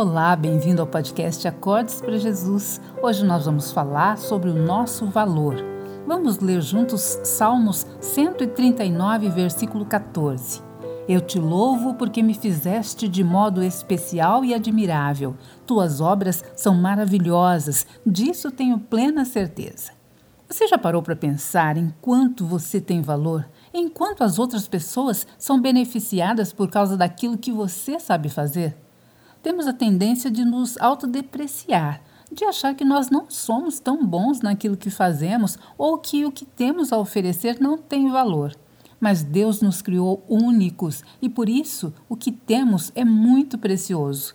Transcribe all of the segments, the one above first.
Olá, bem-vindo ao podcast Acordes para Jesus. Hoje nós vamos falar sobre o nosso valor. Vamos ler juntos Salmos 139, versículo 14. Eu te louvo porque me fizeste de modo especial e admirável. Tuas obras são maravilhosas, disso tenho plena certeza. Você já parou para pensar em quanto você tem valor? Enquanto as outras pessoas são beneficiadas por causa daquilo que você sabe fazer? Temos a tendência de nos autodepreciar, de achar que nós não somos tão bons naquilo que fazemos ou que o que temos a oferecer não tem valor. Mas Deus nos criou únicos e por isso o que temos é muito precioso.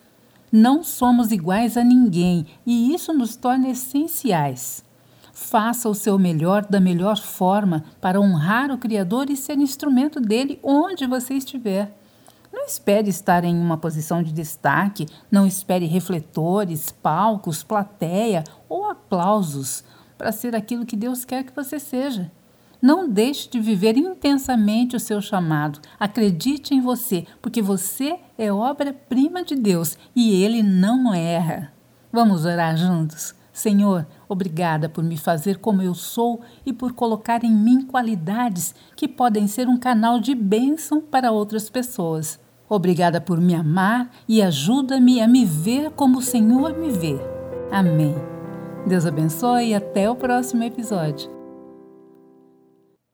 Não somos iguais a ninguém e isso nos torna essenciais. Faça o seu melhor da melhor forma para honrar o Criador e ser instrumento dele onde você estiver. Não espere estar em uma posição de destaque, não espere refletores, palcos, plateia ou aplausos para ser aquilo que Deus quer que você seja. Não deixe de viver intensamente o seu chamado. Acredite em você, porque você é obra-prima de Deus e Ele não erra. Vamos orar juntos? Senhor, obrigada por me fazer como eu sou e por colocar em mim qualidades que podem ser um canal de bênção para outras pessoas. Obrigada por me amar e ajuda-me a me ver como o Senhor me vê. Amém. Deus abençoe e até o próximo episódio.